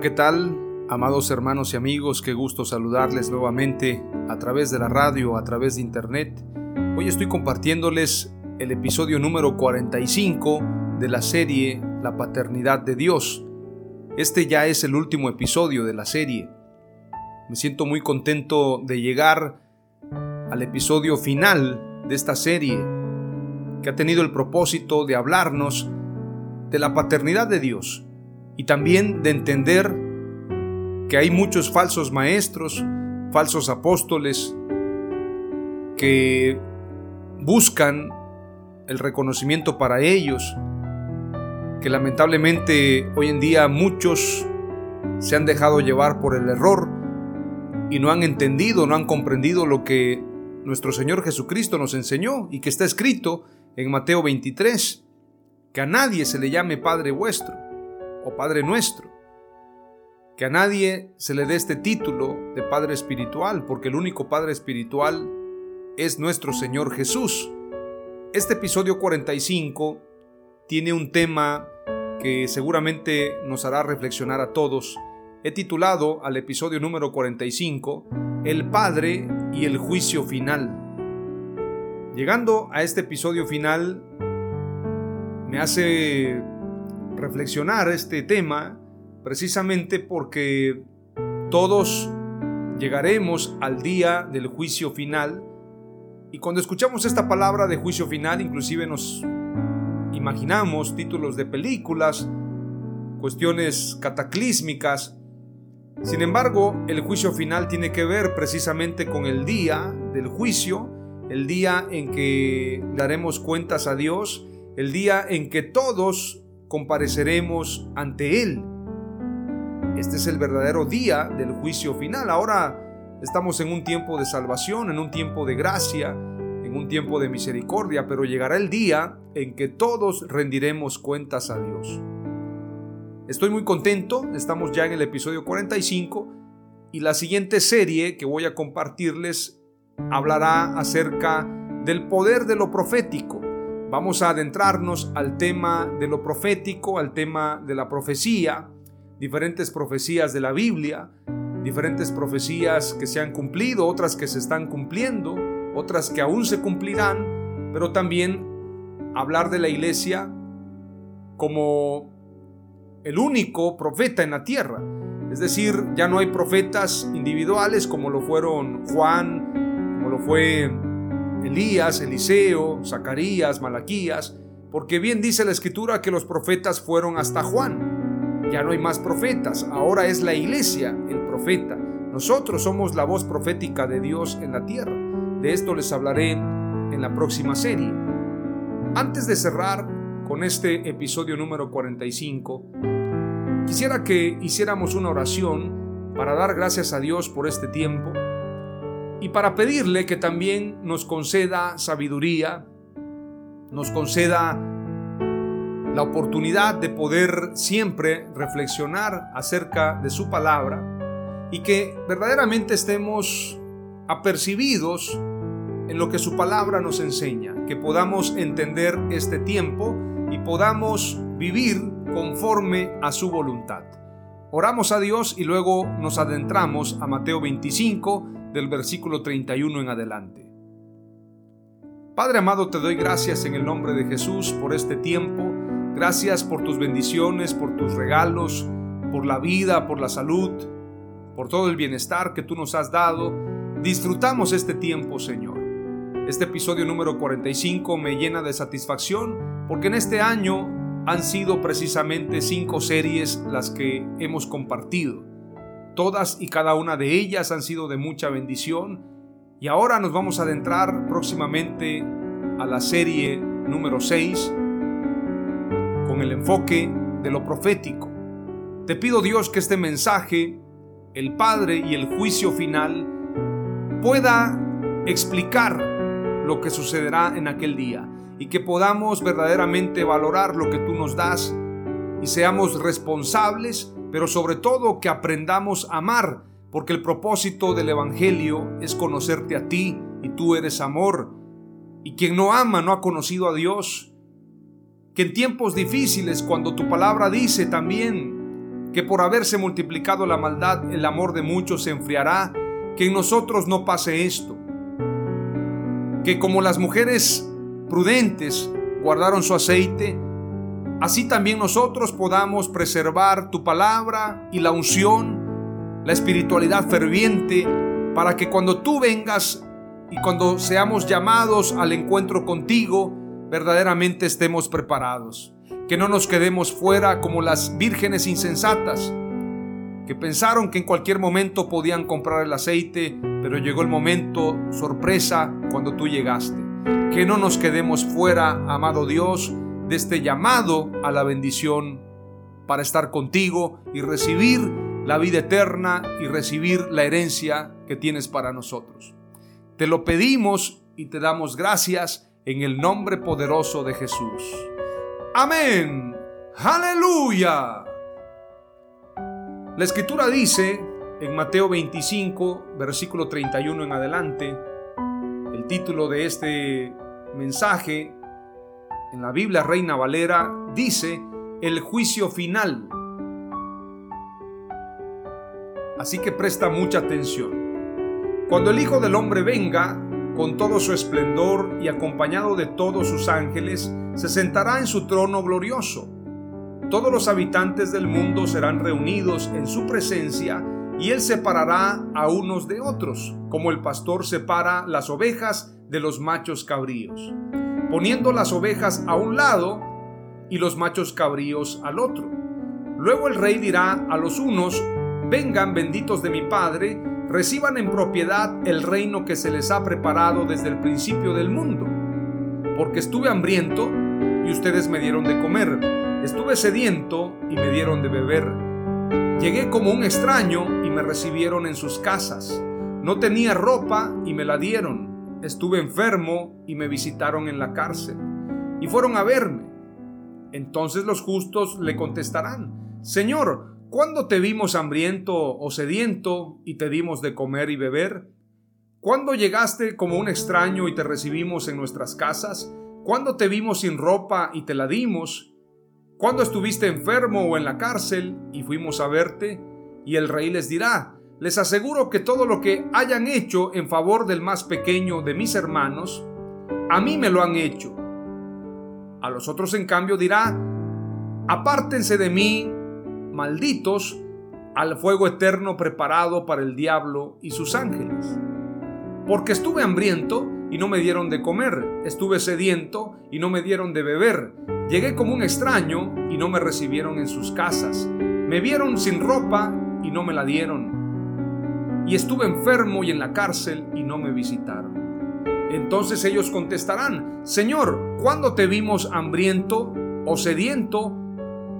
¿Qué tal? Amados hermanos y amigos, qué gusto saludarles nuevamente a través de la radio, a través de internet. Hoy estoy compartiéndoles el episodio número 45 de la serie La Paternidad de Dios. Este ya es el último episodio de la serie. Me siento muy contento de llegar al episodio final de esta serie que ha tenido el propósito de hablarnos de la paternidad de Dios y también de entender que hay muchos falsos maestros, falsos apóstoles, que buscan el reconocimiento para ellos, que lamentablemente hoy en día muchos se han dejado llevar por el error y no han entendido, no han comprendido lo que nuestro Señor Jesucristo nos enseñó y que está escrito en Mateo 23, que a nadie se le llame Padre vuestro, o Padre nuestro. Que a nadie se le dé este título de Padre Espiritual, porque el único Padre Espiritual es nuestro Señor Jesús. Este episodio 45 tiene un tema que seguramente nos hará reflexionar a todos. He titulado al episodio número 45 El Padre y el Juicio Final. Llegando a este episodio final, me hace reflexionar este tema precisamente porque todos llegaremos al día del juicio final y cuando escuchamos esta palabra de juicio final inclusive nos imaginamos títulos de películas, cuestiones cataclísmicas. Sin embargo, el juicio final tiene que ver precisamente con el día del juicio, el día en que daremos cuentas a Dios, el día en que todos compareceremos ante Él. Este es el verdadero día del juicio final. Ahora estamos en un tiempo de salvación, en un tiempo de gracia, en un tiempo de misericordia, pero llegará el día en que todos rendiremos cuentas a Dios. Estoy muy contento, estamos ya en el episodio 45 y la siguiente serie que voy a compartirles hablará acerca del poder de lo profético. Vamos a adentrarnos al tema de lo profético, al tema de la profecía, diferentes profecías de la Biblia, diferentes profecías que se han cumplido, otras que se están cumpliendo, otras que aún se cumplirán, pero también hablar de la iglesia como el único profeta en la tierra. Es decir, ya no hay profetas individuales como lo fueron Juan, como lo fue Elías, Eliseo, Zacarías, Malaquías, porque bien dice la escritura que los profetas fueron hasta Juan. Ya no hay más profetas, ahora es la iglesia el profeta. Nosotros somos la voz profética de Dios en la tierra. De esto les hablaré en la próxima serie. Antes de cerrar con este episodio número 45, quisiera que hiciéramos una oración para dar gracias a Dios por este tiempo y para pedirle que también nos conceda sabiduría, nos conceda la oportunidad de poder siempre reflexionar acerca de su palabra y que verdaderamente estemos apercibidos en lo que su palabra nos enseña, que podamos entender este tiempo y podamos vivir conforme a su voluntad. Oramos a Dios y luego nos adentramos a Mateo 25 del versículo 31 en adelante. Padre amado, te doy gracias en el nombre de Jesús por este tiempo. Gracias por tus bendiciones, por tus regalos, por la vida, por la salud, por todo el bienestar que tú nos has dado. Disfrutamos este tiempo, Señor. Este episodio número 45 me llena de satisfacción porque en este año han sido precisamente cinco series las que hemos compartido. Todas y cada una de ellas han sido de mucha bendición y ahora nos vamos a adentrar próximamente a la serie número 6 con el enfoque de lo profético. Te pido Dios que este mensaje, el Padre y el juicio final, pueda explicar lo que sucederá en aquel día y que podamos verdaderamente valorar lo que tú nos das y seamos responsables, pero sobre todo que aprendamos a amar, porque el propósito del Evangelio es conocerte a ti y tú eres amor. Y quien no ama no ha conocido a Dios. Que en tiempos difíciles, cuando tu palabra dice también que por haberse multiplicado la maldad, el amor de muchos se enfriará, que en nosotros no pase esto. Que como las mujeres prudentes guardaron su aceite, así también nosotros podamos preservar tu palabra y la unción, la espiritualidad ferviente, para que cuando tú vengas y cuando seamos llamados al encuentro contigo, verdaderamente estemos preparados. Que no nos quedemos fuera como las vírgenes insensatas, que pensaron que en cualquier momento podían comprar el aceite, pero llegó el momento, sorpresa, cuando tú llegaste que no nos quedemos fuera, amado Dios, de este llamado a la bendición para estar contigo y recibir la vida eterna y recibir la herencia que tienes para nosotros. Te lo pedimos y te damos gracias en el nombre poderoso de Jesús. Amén. Aleluya. La escritura dice en Mateo 25, versículo 31 en adelante, el título de este mensaje en la Biblia Reina Valera dice el juicio final. Así que presta mucha atención. Cuando el Hijo del Hombre venga con todo su esplendor y acompañado de todos sus ángeles, se sentará en su trono glorioso. Todos los habitantes del mundo serán reunidos en su presencia y él separará a unos de otros, como el pastor separa las ovejas de los machos cabríos, poniendo las ovejas a un lado y los machos cabríos al otro. Luego el rey dirá a los unos, vengan benditos de mi Padre, reciban en propiedad el reino que se les ha preparado desde el principio del mundo. Porque estuve hambriento y ustedes me dieron de comer, estuve sediento y me dieron de beber Llegué como un extraño y me recibieron en sus casas. No tenía ropa y me la dieron. Estuve enfermo y me visitaron en la cárcel. Y fueron a verme. Entonces los justos le contestarán, Señor, ¿cuándo te vimos hambriento o sediento y te dimos de comer y beber? ¿Cuándo llegaste como un extraño y te recibimos en nuestras casas? ¿Cuándo te vimos sin ropa y te la dimos? cuando estuviste enfermo o en la cárcel y fuimos a verte? Y el rey les dirá, les aseguro que todo lo que hayan hecho en favor del más pequeño de mis hermanos, a mí me lo han hecho. A los otros en cambio dirá, apártense de mí, malditos, al fuego eterno preparado para el diablo y sus ángeles. Porque estuve hambriento y no me dieron de comer, estuve sediento y no me dieron de beber Llegué como un extraño y no me recibieron en sus casas. Me vieron sin ropa y no me la dieron. Y estuve enfermo y en la cárcel y no me visitaron. Entonces ellos contestarán, Señor, ¿cuándo te vimos hambriento o sediento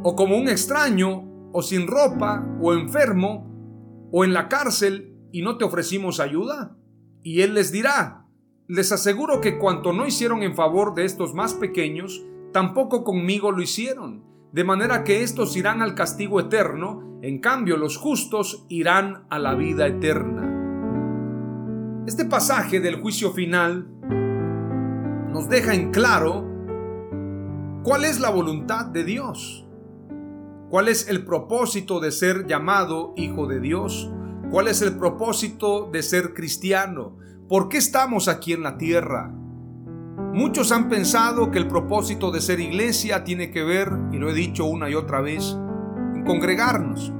o como un extraño o sin ropa o enfermo o en la cárcel y no te ofrecimos ayuda? Y él les dirá, les aseguro que cuanto no hicieron en favor de estos más pequeños, tampoco conmigo lo hicieron, de manera que estos irán al castigo eterno, en cambio los justos irán a la vida eterna. Este pasaje del juicio final nos deja en claro cuál es la voluntad de Dios. ¿Cuál es el propósito de ser llamado hijo de Dios? ¿Cuál es el propósito de ser cristiano? ¿Por qué estamos aquí en la tierra? Muchos han pensado que el propósito de ser iglesia tiene que ver, y lo he dicho una y otra vez, en congregarnos.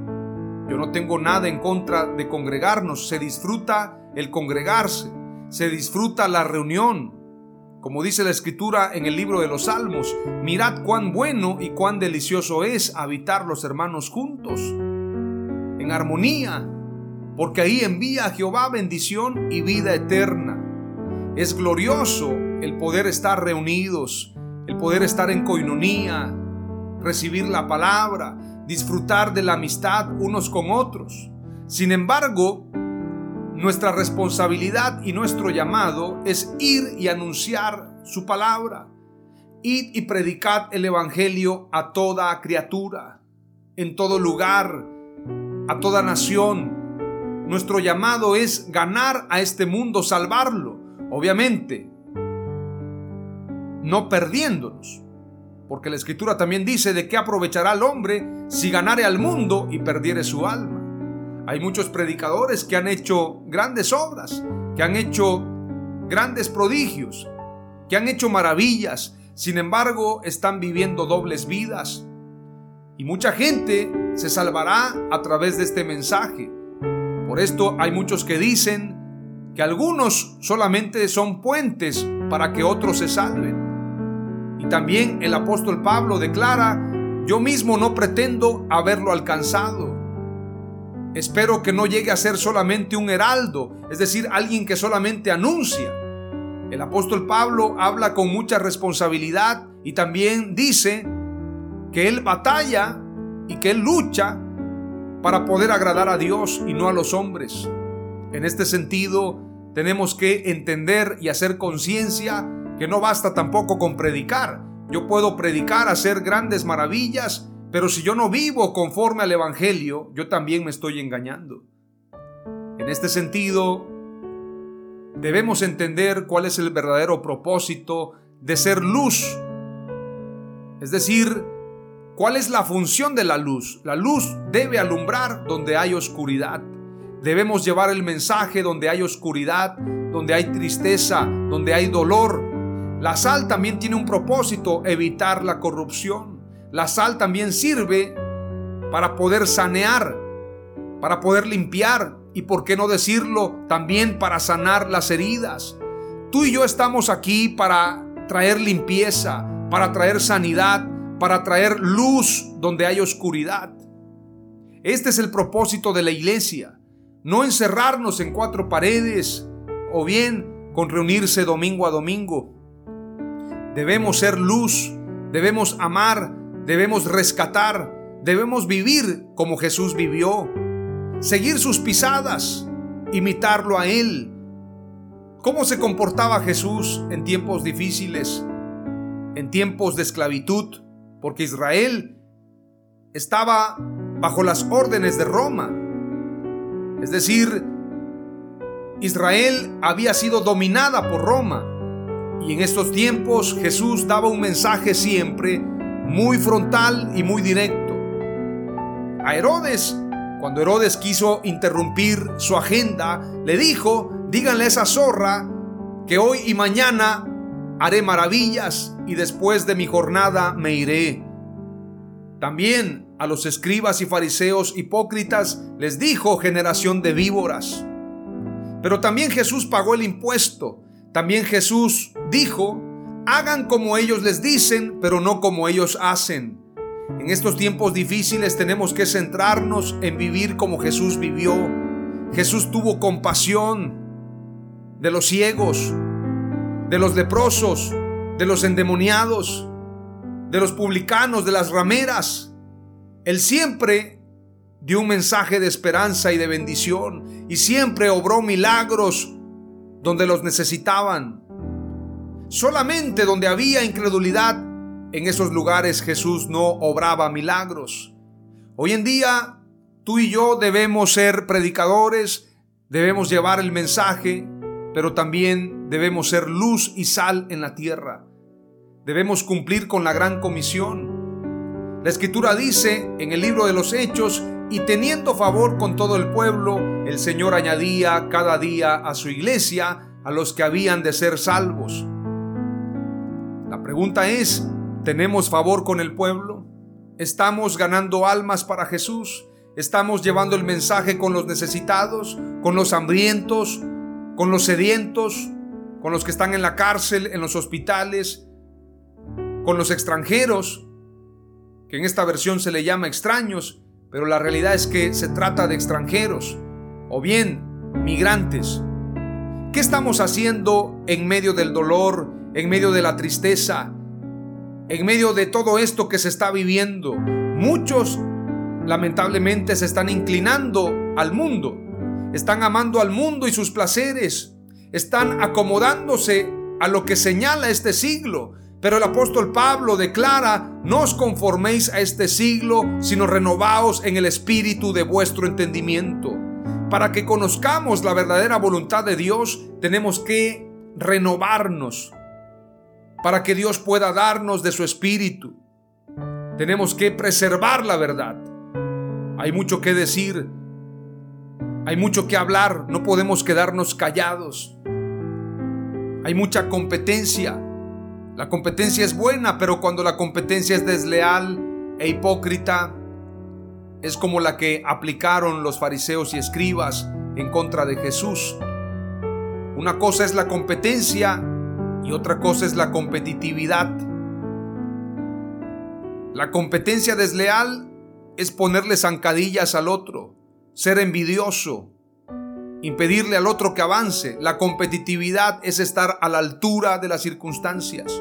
Yo no tengo nada en contra de congregarnos, se disfruta el congregarse, se disfruta la reunión. Como dice la escritura en el libro de los Salmos, mirad cuán bueno y cuán delicioso es habitar los hermanos juntos, en armonía, porque ahí envía a Jehová bendición y vida eterna. Es glorioso el poder estar reunidos, el poder estar en coinonía, recibir la palabra, disfrutar de la amistad unos con otros. Sin embargo, nuestra responsabilidad y nuestro llamado es ir y anunciar su palabra. Id y predicad el Evangelio a toda criatura, en todo lugar, a toda nación. Nuestro llamado es ganar a este mundo, salvarlo. Obviamente, no perdiéndonos. Porque la escritura también dice de qué aprovechará el hombre si ganare al mundo y perdiere su alma. Hay muchos predicadores que han hecho grandes obras, que han hecho grandes prodigios, que han hecho maravillas, sin embargo están viviendo dobles vidas. Y mucha gente se salvará a través de este mensaje. Por esto hay muchos que dicen que algunos solamente son puentes para que otros se salven. Y también el apóstol Pablo declara, yo mismo no pretendo haberlo alcanzado. Espero que no llegue a ser solamente un heraldo, es decir, alguien que solamente anuncia. El apóstol Pablo habla con mucha responsabilidad y también dice que él batalla y que él lucha para poder agradar a Dios y no a los hombres. En este sentido, tenemos que entender y hacer conciencia que no basta tampoco con predicar. Yo puedo predicar, hacer grandes maravillas, pero si yo no vivo conforme al Evangelio, yo también me estoy engañando. En este sentido, debemos entender cuál es el verdadero propósito de ser luz. Es decir, cuál es la función de la luz. La luz debe alumbrar donde hay oscuridad. Debemos llevar el mensaje donde hay oscuridad, donde hay tristeza, donde hay dolor, la sal también tiene un propósito, evitar la corrupción. La sal también sirve para poder sanear, para poder limpiar y, por qué no decirlo, también para sanar las heridas. Tú y yo estamos aquí para traer limpieza, para traer sanidad, para traer luz donde hay oscuridad. Este es el propósito de la iglesia, no encerrarnos en cuatro paredes o bien con reunirse domingo a domingo. Debemos ser luz, debemos amar, debemos rescatar, debemos vivir como Jesús vivió, seguir sus pisadas, imitarlo a Él. ¿Cómo se comportaba Jesús en tiempos difíciles, en tiempos de esclavitud? Porque Israel estaba bajo las órdenes de Roma. Es decir, Israel había sido dominada por Roma. Y en estos tiempos Jesús daba un mensaje siempre muy frontal y muy directo. A Herodes, cuando Herodes quiso interrumpir su agenda, le dijo, díganle a esa zorra que hoy y mañana haré maravillas y después de mi jornada me iré. También a los escribas y fariseos hipócritas les dijo generación de víboras. Pero también Jesús pagó el impuesto también Jesús dijo, hagan como ellos les dicen, pero no como ellos hacen. En estos tiempos difíciles tenemos que centrarnos en vivir como Jesús vivió. Jesús tuvo compasión de los ciegos, de los leprosos, de los endemoniados, de los publicanos, de las rameras. Él siempre dio un mensaje de esperanza y de bendición y siempre obró milagros donde los necesitaban. Solamente donde había incredulidad, en esos lugares Jesús no obraba milagros. Hoy en día, tú y yo debemos ser predicadores, debemos llevar el mensaje, pero también debemos ser luz y sal en la tierra. Debemos cumplir con la gran comisión. La escritura dice en el libro de los Hechos, y teniendo favor con todo el pueblo, el Señor añadía cada día a su iglesia a los que habían de ser salvos. La pregunta es, ¿tenemos favor con el pueblo? ¿Estamos ganando almas para Jesús? ¿Estamos llevando el mensaje con los necesitados, con los hambrientos, con los sedientos, con los que están en la cárcel, en los hospitales, con los extranjeros? Que en esta versión se le llama extraños, pero la realidad es que se trata de extranjeros o bien migrantes. ¿Qué estamos haciendo en medio del dolor, en medio de la tristeza, en medio de todo esto que se está viviendo? Muchos lamentablemente se están inclinando al mundo, están amando al mundo y sus placeres, están acomodándose a lo que señala este siglo, pero el apóstol Pablo declara, no os conforméis a este siglo, sino renovaos en el espíritu de vuestro entendimiento. Para que conozcamos la verdadera voluntad de Dios, tenemos que renovarnos. Para que Dios pueda darnos de su espíritu, tenemos que preservar la verdad. Hay mucho que decir, hay mucho que hablar, no podemos quedarnos callados. Hay mucha competencia la competencia es buena, pero cuando la competencia es desleal e hipócrita, es como la que aplicaron los fariseos y escribas en contra de Jesús. Una cosa es la competencia y otra cosa es la competitividad. La competencia desleal es ponerle zancadillas al otro, ser envidioso, impedirle al otro que avance. La competitividad es estar a la altura de las circunstancias.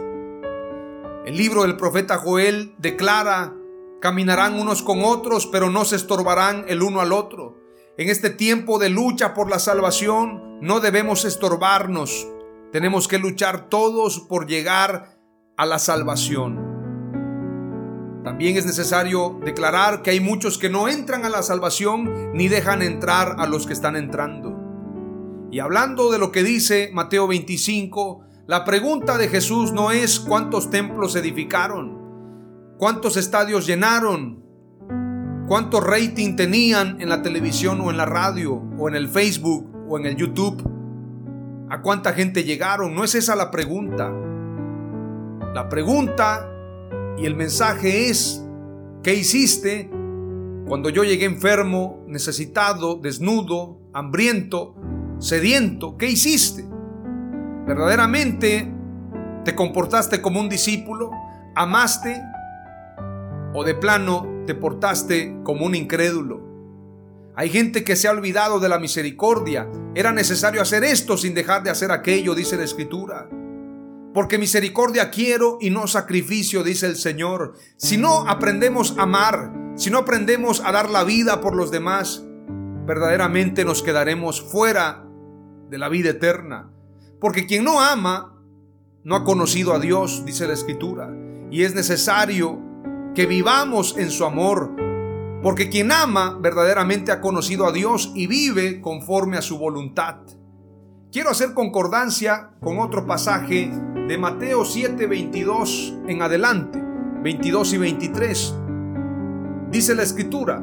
El libro del profeta Joel declara, caminarán unos con otros, pero no se estorbarán el uno al otro. En este tiempo de lucha por la salvación, no debemos estorbarnos. Tenemos que luchar todos por llegar a la salvación. También es necesario declarar que hay muchos que no entran a la salvación ni dejan entrar a los que están entrando. Y hablando de lo que dice Mateo 25, la pregunta de Jesús no es cuántos templos edificaron, cuántos estadios llenaron, cuánto rating tenían en la televisión o en la radio o en el Facebook o en el YouTube, a cuánta gente llegaron. No es esa la pregunta. La pregunta y el mensaje es, ¿qué hiciste cuando yo llegué enfermo, necesitado, desnudo, hambriento, sediento? ¿Qué hiciste? ¿Verdaderamente te comportaste como un discípulo? ¿Amaste? ¿O de plano te portaste como un incrédulo? Hay gente que se ha olvidado de la misericordia. Era necesario hacer esto sin dejar de hacer aquello, dice la Escritura. Porque misericordia quiero y no sacrificio, dice el Señor. Si no aprendemos a amar, si no aprendemos a dar la vida por los demás, verdaderamente nos quedaremos fuera de la vida eterna. Porque quien no ama, no ha conocido a Dios, dice la Escritura. Y es necesario que vivamos en su amor. Porque quien ama verdaderamente ha conocido a Dios y vive conforme a su voluntad. Quiero hacer concordancia con otro pasaje de Mateo 7, 22 en adelante, 22 y 23. Dice la escritura,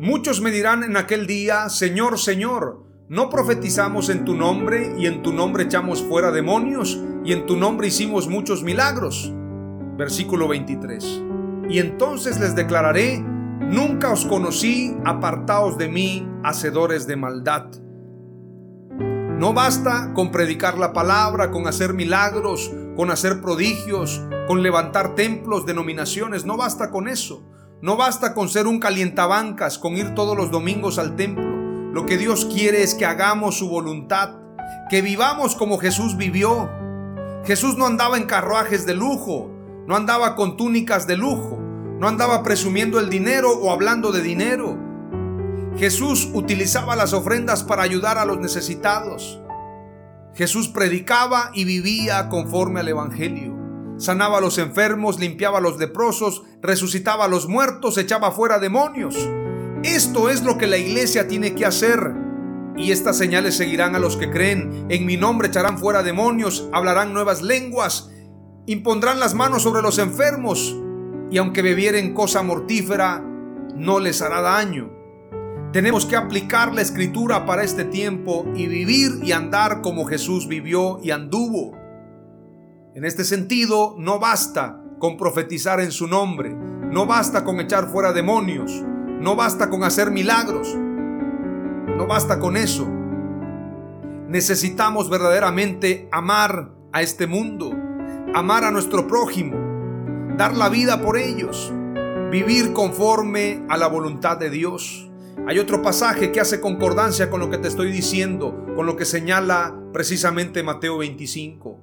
muchos me dirán en aquel día, Señor, Señor, ¿no profetizamos en tu nombre y en tu nombre echamos fuera demonios y en tu nombre hicimos muchos milagros? Versículo 23. Y entonces les declararé, nunca os conocí, apartaos de mí, hacedores de maldad. No basta con predicar la palabra, con hacer milagros, con hacer prodigios, con levantar templos, denominaciones. No basta con eso. No basta con ser un calientabancas, con ir todos los domingos al templo. Lo que Dios quiere es que hagamos su voluntad, que vivamos como Jesús vivió. Jesús no andaba en carruajes de lujo, no andaba con túnicas de lujo, no andaba presumiendo el dinero o hablando de dinero. Jesús utilizaba las ofrendas para ayudar a los necesitados. Jesús predicaba y vivía conforme al Evangelio. Sanaba a los enfermos, limpiaba a los leprosos, resucitaba a los muertos, echaba fuera demonios. Esto es lo que la iglesia tiene que hacer. Y estas señales seguirán a los que creen. En mi nombre echarán fuera demonios, hablarán nuevas lenguas, impondrán las manos sobre los enfermos y aunque bebieren cosa mortífera, no les hará daño. Tenemos que aplicar la escritura para este tiempo y vivir y andar como Jesús vivió y anduvo. En este sentido, no basta con profetizar en su nombre, no basta con echar fuera demonios, no basta con hacer milagros, no basta con eso. Necesitamos verdaderamente amar a este mundo, amar a nuestro prójimo, dar la vida por ellos, vivir conforme a la voluntad de Dios. Hay otro pasaje que hace concordancia con lo que te estoy diciendo, con lo que señala precisamente Mateo 25.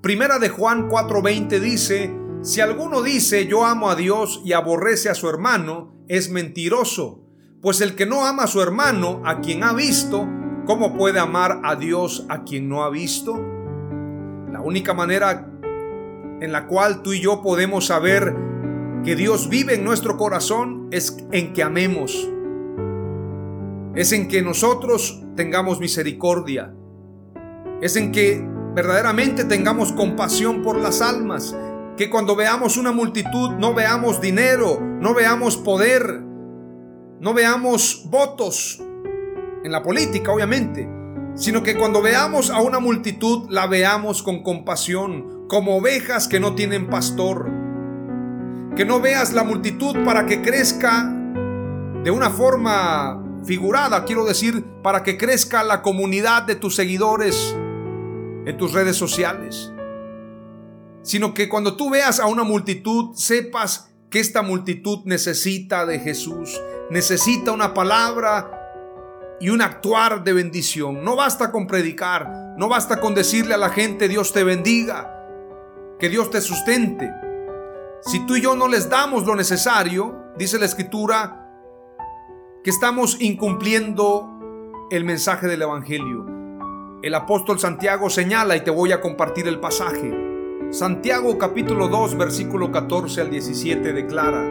Primera de Juan 4:20 dice, si alguno dice yo amo a Dios y aborrece a su hermano, es mentiroso, pues el que no ama a su hermano, a quien ha visto, ¿cómo puede amar a Dios a quien no ha visto? La única manera en la cual tú y yo podemos saber que Dios vive en nuestro corazón es en que amemos. Es en que nosotros tengamos misericordia. Es en que verdaderamente tengamos compasión por las almas. Que cuando veamos una multitud no veamos dinero, no veamos poder, no veamos votos en la política, obviamente, sino que cuando veamos a una multitud la veamos con compasión, como ovejas que no tienen pastor. Que no veas la multitud para que crezca de una forma figurada, quiero decir, para que crezca la comunidad de tus seguidores en tus redes sociales, sino que cuando tú veas a una multitud sepas que esta multitud necesita de Jesús, necesita una palabra y un actuar de bendición. No basta con predicar, no basta con decirle a la gente Dios te bendiga, que Dios te sustente. Si tú y yo no les damos lo necesario, dice la escritura, que estamos incumpliendo el mensaje del Evangelio. El apóstol Santiago señala y te voy a compartir el pasaje. Santiago capítulo 2 versículo 14 al 17 declara,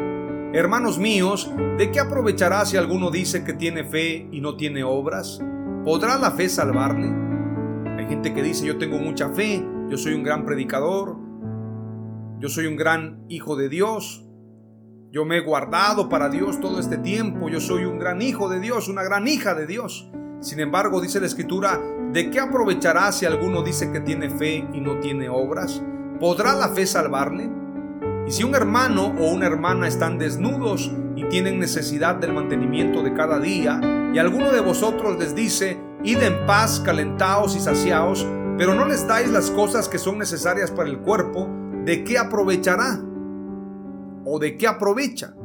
Hermanos míos, ¿de qué aprovechará si alguno dice que tiene fe y no tiene obras? ¿Podrá la fe salvarle? Hay gente que dice yo tengo mucha fe, yo soy un gran predicador, yo soy un gran hijo de Dios. Yo me he guardado para Dios todo este tiempo. Yo soy un gran hijo de Dios, una gran hija de Dios. Sin embargo, dice la escritura, ¿de qué aprovechará si alguno dice que tiene fe y no tiene obras? ¿Podrá la fe salvarle? Y si un hermano o una hermana están desnudos y tienen necesidad del mantenimiento de cada día, y alguno de vosotros les dice, id en paz, calentaos y saciaos, pero no les dais las cosas que son necesarias para el cuerpo, ¿de qué aprovechará? ¿O de qué aprovecha?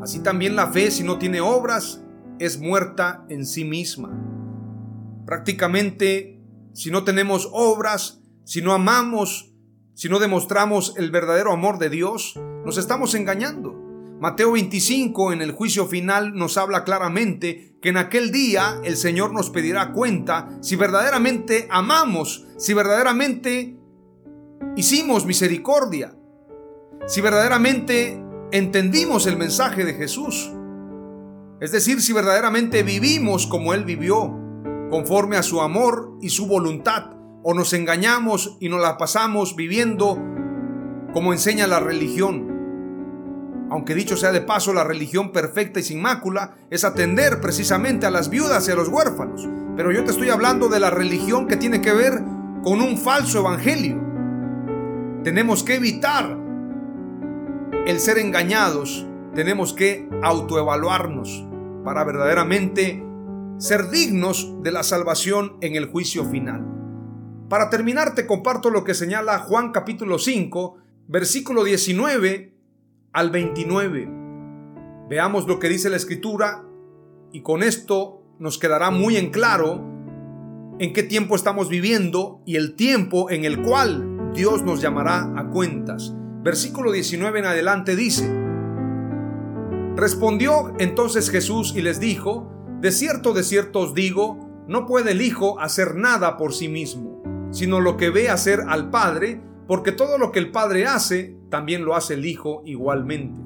Así también la fe, si no tiene obras, es muerta en sí misma. Prácticamente, si no tenemos obras, si no amamos, si no demostramos el verdadero amor de Dios, nos estamos engañando. Mateo 25 en el juicio final nos habla claramente que en aquel día el Señor nos pedirá cuenta si verdaderamente amamos, si verdaderamente hicimos misericordia, si verdaderamente entendimos el mensaje de Jesús, es decir, si verdaderamente vivimos como Él vivió, conforme a su amor y su voluntad, o nos engañamos y nos la pasamos viviendo como enseña la religión. Aunque dicho sea de paso, la religión perfecta y sin mácula es atender precisamente a las viudas y a los huérfanos. Pero yo te estoy hablando de la religión que tiene que ver con un falso evangelio tenemos que evitar el ser engañados. Tenemos que autoevaluarnos para verdaderamente ser dignos de la salvación en el juicio final. Para terminar, te comparto lo que señala Juan capítulo 5, versículo 19 al 29. Veamos lo que dice la escritura y con esto nos quedará muy en claro en qué tiempo estamos viviendo y el tiempo en el cual Dios nos llamará a cuentas. Versículo 19 en adelante dice, Respondió entonces Jesús y les dijo, De cierto, de cierto os digo, no puede el Hijo hacer nada por sí mismo, sino lo que ve hacer al Padre, porque todo lo que el Padre hace, también lo hace el Hijo igualmente.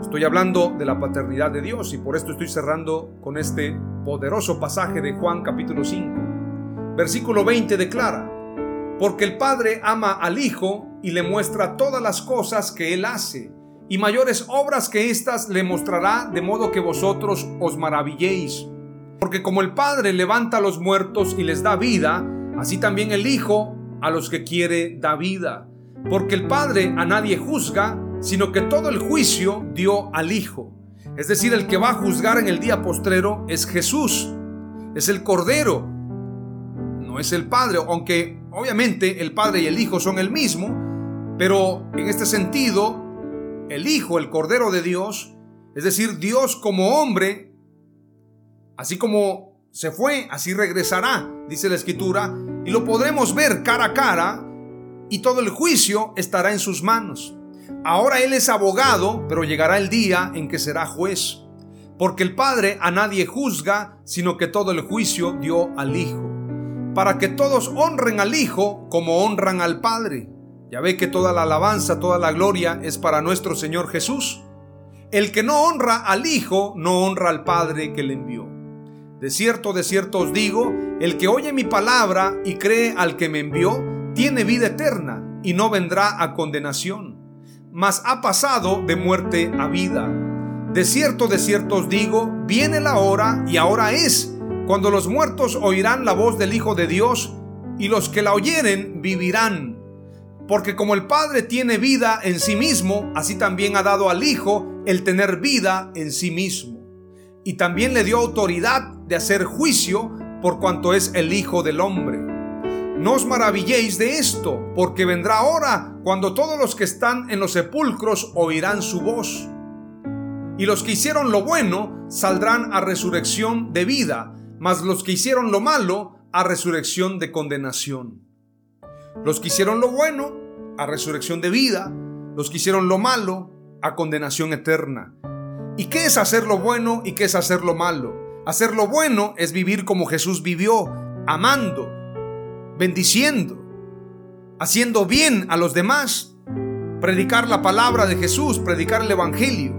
Estoy hablando de la paternidad de Dios y por esto estoy cerrando con este poderoso pasaje de Juan capítulo 5. Versículo 20 declara, Porque el Padre ama al Hijo y le muestra todas las cosas que Él hace, y mayores obras que éstas le mostrará, de modo que vosotros os maravilléis. Porque como el Padre levanta a los muertos y les da vida, así también el Hijo a los que quiere da vida. Porque el Padre a nadie juzga, sino que todo el juicio dio al Hijo. Es decir, el que va a juzgar en el día postrero es Jesús, es el Cordero, no es el Padre, aunque obviamente el Padre y el Hijo son el mismo, pero en este sentido, el Hijo, el Cordero de Dios, es decir, Dios como hombre, así como se fue, así regresará, dice la Escritura, y lo podremos ver cara a cara, y todo el juicio estará en sus manos. Ahora Él es abogado, pero llegará el día en que será juez, porque el Padre a nadie juzga, sino que todo el juicio dio al Hijo, para que todos honren al Hijo como honran al Padre. Ya ve que toda la alabanza, toda la gloria es para nuestro Señor Jesús. El que no honra al Hijo, no honra al Padre que le envió. De cierto, de cierto os digo, el que oye mi palabra y cree al que me envió, tiene vida eterna y no vendrá a condenación, mas ha pasado de muerte a vida. De cierto, de cierto os digo, viene la hora y ahora es, cuando los muertos oirán la voz del Hijo de Dios y los que la oyeren vivirán. Porque como el Padre tiene vida en sí mismo, así también ha dado al Hijo el tener vida en sí mismo. Y también le dio autoridad de hacer juicio por cuanto es el Hijo del Hombre. No os maravilléis de esto, porque vendrá hora cuando todos los que están en los sepulcros oirán su voz. Y los que hicieron lo bueno saldrán a resurrección de vida, mas los que hicieron lo malo a resurrección de condenación. Los que hicieron lo bueno, a resurrección de vida. Los que hicieron lo malo, a condenación eterna. ¿Y qué es hacer lo bueno y qué es hacer lo malo? Hacer lo bueno es vivir como Jesús vivió, amando, bendiciendo, haciendo bien a los demás, predicar la palabra de Jesús, predicar el Evangelio,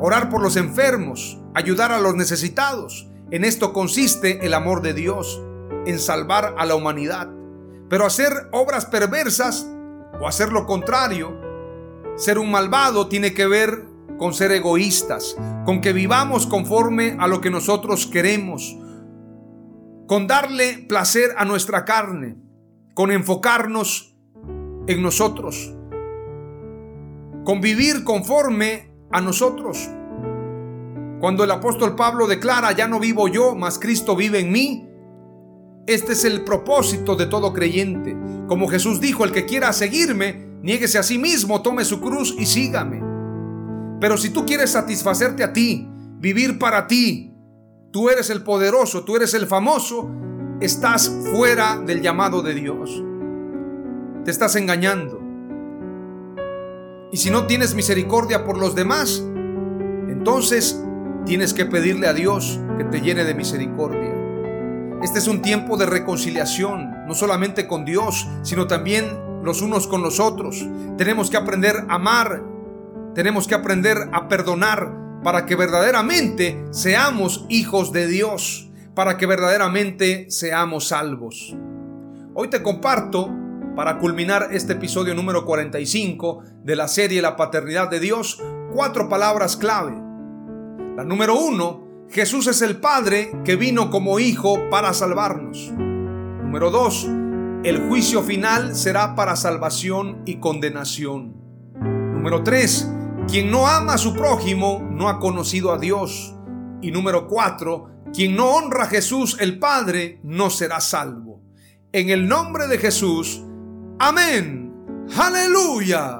orar por los enfermos, ayudar a los necesitados. En esto consiste el amor de Dios, en salvar a la humanidad. Pero hacer obras perversas o hacer lo contrario, ser un malvado tiene que ver con ser egoístas, con que vivamos conforme a lo que nosotros queremos, con darle placer a nuestra carne, con enfocarnos en nosotros, con vivir conforme a nosotros. Cuando el apóstol Pablo declara, ya no vivo yo, mas Cristo vive en mí, este es el propósito de todo creyente. Como Jesús dijo, el que quiera seguirme, niéguese a sí mismo, tome su cruz y sígame. Pero si tú quieres satisfacerte a ti, vivir para ti, tú eres el poderoso, tú eres el famoso, estás fuera del llamado de Dios. Te estás engañando. Y si no tienes misericordia por los demás, entonces tienes que pedirle a Dios que te llene de misericordia. Este es un tiempo de reconciliación, no solamente con Dios, sino también los unos con los otros. Tenemos que aprender a amar, tenemos que aprender a perdonar para que verdaderamente seamos hijos de Dios, para que verdaderamente seamos salvos. Hoy te comparto, para culminar este episodio número 45 de la serie La Paternidad de Dios, cuatro palabras clave. La número uno, Jesús es el Padre que vino como Hijo para salvarnos. Número 2. El juicio final será para salvación y condenación. Número 3. Quien no ama a su prójimo no ha conocido a Dios. Y número 4. Quien no honra a Jesús el Padre no será salvo. En el nombre de Jesús. Amén. Aleluya.